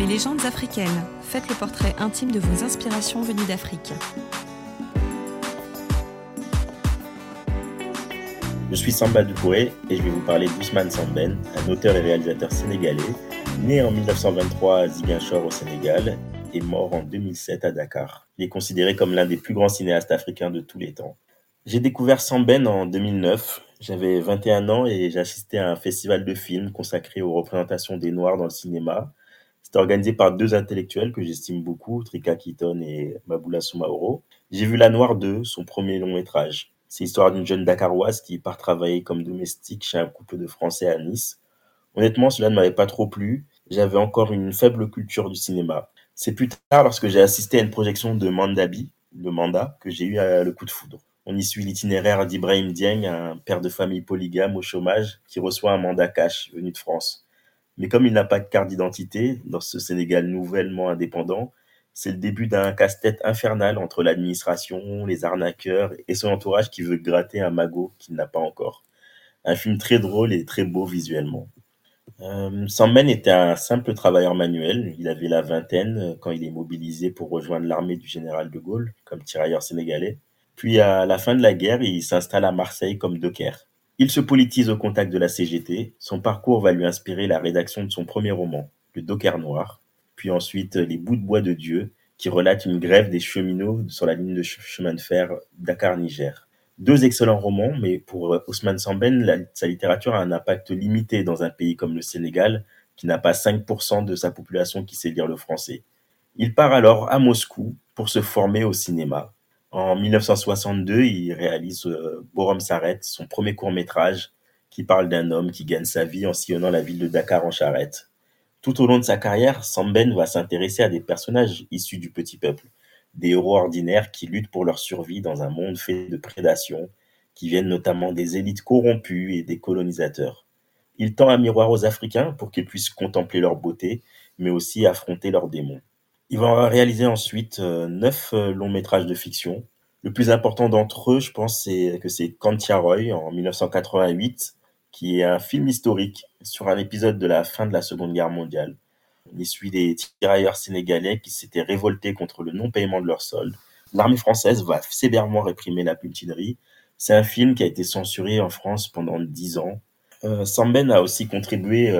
Mes légendes africaines. Faites le portrait intime de vos inspirations venues d'Afrique. Je suis Samba Doucouré et je vais vous parler d'Ousmane Samben, un auteur et réalisateur sénégalais, né en 1923 à Ziguinchor au Sénégal et mort en 2007 à Dakar. Il est considéré comme l'un des plus grands cinéastes africains de tous les temps. J'ai découvert Samben en 2009. J'avais 21 ans et j'assistais à un festival de films consacré aux représentations des Noirs dans le cinéma. C'était organisé par deux intellectuels que j'estime beaucoup, Trika Keaton et Maboula Soumaoro. J'ai vu La Noire 2, son premier long métrage. C'est l'histoire d'une jeune Dakaroise qui part travailler comme domestique chez un couple de Français à Nice. Honnêtement, cela ne m'avait pas trop plu. J'avais encore une faible culture du cinéma. C'est plus tard, lorsque j'ai assisté à une projection de Mandabi, le mandat, que j'ai eu le coup de foudre. On y suit l'itinéraire d'Ibrahim Dieng, un père de famille polygame au chômage, qui reçoit un mandat cash venu de France. Mais comme il n'a pas de carte d'identité dans ce Sénégal nouvellement indépendant, c'est le début d'un casse-tête infernal entre l'administration, les arnaqueurs et son entourage qui veut gratter un magot qu'il n'a pas encore. Un film très drôle et très beau visuellement. Euh, Samben était un simple travailleur manuel. Il avait la vingtaine quand il est mobilisé pour rejoindre l'armée du général de Gaulle comme tirailleur sénégalais. Puis à la fin de la guerre, il s'installe à Marseille comme docker. Il se politise au contact de la CGT. Son parcours va lui inspirer la rédaction de son premier roman, Le Docker Noir, puis ensuite Les Bouts de bois de Dieu, qui relate une grève des cheminots sur la ligne de chemin de fer Dakar-Niger. Deux excellents romans, mais pour euh, Ousmane Samben, sa littérature a un impact limité dans un pays comme le Sénégal, qui n'a pas 5% de sa population qui sait lire le français. Il part alors à Moscou pour se former au cinéma. En 1962, il réalise euh, Borom s'arrête, son premier court-métrage, qui parle d'un homme qui gagne sa vie en sillonnant la ville de Dakar en charrette. Tout au long de sa carrière, Samben va s'intéresser à des personnages issus du petit peuple, des héros ordinaires qui luttent pour leur survie dans un monde fait de prédation, qui viennent notamment des élites corrompues et des colonisateurs. Il tend un miroir aux Africains pour qu'ils puissent contempler leur beauté, mais aussi affronter leurs démons. Il va réaliser ensuite euh, neuf euh, longs métrages de fiction. Le plus important d'entre eux, je pense, c'est que c'est Kantiaroy en 1988, qui est un film historique sur un épisode de la fin de la Seconde Guerre mondiale. On y suit des tirailleurs sénégalais qui s'étaient révoltés contre le non-paiement de leurs soldes. L'armée française va sévèrement réprimer la putinerie. C'est un film qui a été censuré en France pendant dix ans. Euh, Samben a aussi contribué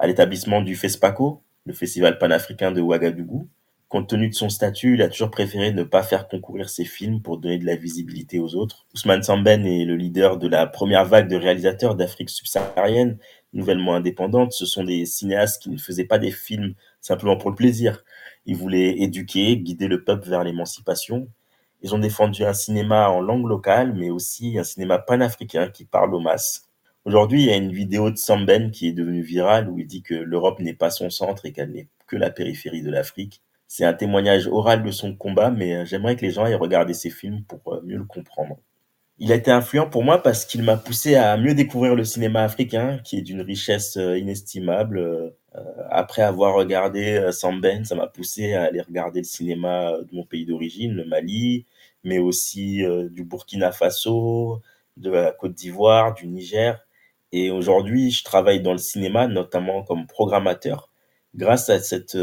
à l'établissement du FESPACO, le festival panafricain de Ouagadougou. Compte tenu de son statut, il a toujours préféré ne pas faire concourir ses films pour donner de la visibilité aux autres. Ousmane Samben est le leader de la première vague de réalisateurs d'Afrique subsaharienne nouvellement indépendantes. Ce sont des cinéastes qui ne faisaient pas des films simplement pour le plaisir. Ils voulaient éduquer, guider le peuple vers l'émancipation. Ils ont défendu un cinéma en langue locale, mais aussi un cinéma panafricain qui parle aux masses. Aujourd'hui, il y a une vidéo de Samben qui est devenue virale où il dit que l'Europe n'est pas son centre et qu'elle n'est que la périphérie de l'Afrique. C'est un témoignage oral de son combat, mais j'aimerais que les gens aient regardé ces films pour euh, mieux le comprendre il a été influent pour moi parce qu'il m'a poussé à mieux découvrir le cinéma africain, qui est d'une richesse euh, inestimable. Euh, après avoir regardé euh, Samben, ça m'a poussé à aller regarder le cinéma de mon pays d'origine, le Mali, mais aussi du Burkina Faso, de la Côte d'Ivoire, du Niger. Et aujourd'hui, je travaille dans le cinéma, notamment comme programmateur, grâce à cette,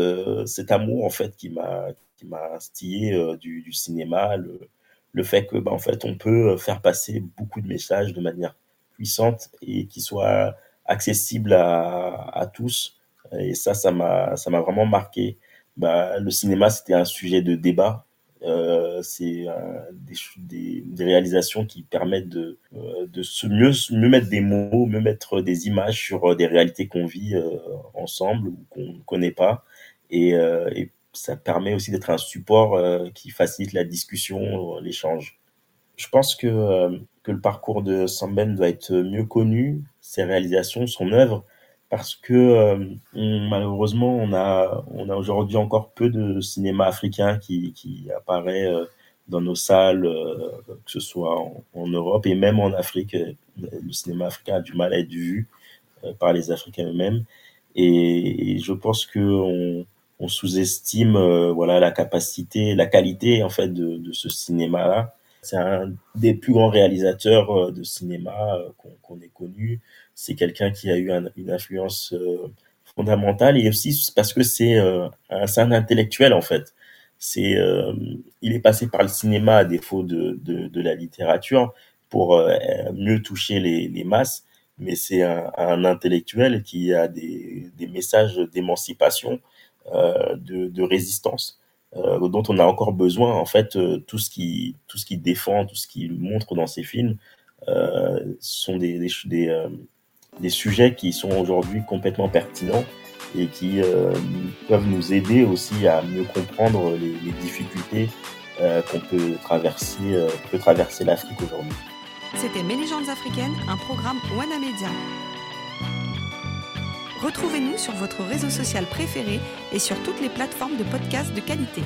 cet amour en fait qui m'a qui m'a instillé du, du cinéma, le, le fait que bah, en fait on peut euh, faire passer beaucoup de messages de manière puissante et qui soient accessibles à, à tous. Et ça ça m'a ça m'a vraiment marqué. Bah, le cinéma c'était un sujet de débat euh, c'est euh, des, réalisations qui permettent de, euh, de se mieux, mieux mettre des mots, mieux mettre des images sur des réalités qu'on vit ensemble ou qu'on ne connaît pas. Et, ça permet aussi d'être un support qui facilite la discussion, l'échange. Je pense que, que le parcours de Samben doit être mieux connu, ses réalisations, son œuvre, parce que euh, malheureusement, on a, on a aujourd'hui encore peu de cinéma africain qui, qui apparaît dans nos salles, que ce soit en, Europe et même en Afrique. Le cinéma africain a du mal à être vu par les Africains eux-mêmes. Et, et, je pense que on, on sous-estime euh, voilà la capacité, la qualité en fait de, de ce cinéma-là. C'est un des plus grands réalisateurs euh, de cinéma euh, qu'on ait connu. C'est quelqu'un qui a eu une influence fondamentale et aussi parce que c'est un, intellectuel en fait. C'est, il est passé par le cinéma à défaut de, de, la littérature pour mieux toucher les, les masses mais c'est un, un, intellectuel qui a des, des messages d'émancipation, euh, de, de, résistance, euh, dont on a encore besoin. En fait, euh, tout ce qui tout ce qui défend, tout ce qu'il montre dans ses films, euh, sont des euh, des, sujets qui sont aujourd'hui complètement pertinents et qui peuvent nous aider aussi à mieux comprendre les, difficultés qu'on peut traverser, peut traverser l'Afrique aujourd'hui. C'était Mes africaines, un programme Wana Media. Retrouvez-nous sur votre réseau social préféré et sur toutes les plateformes de podcasts de qualité.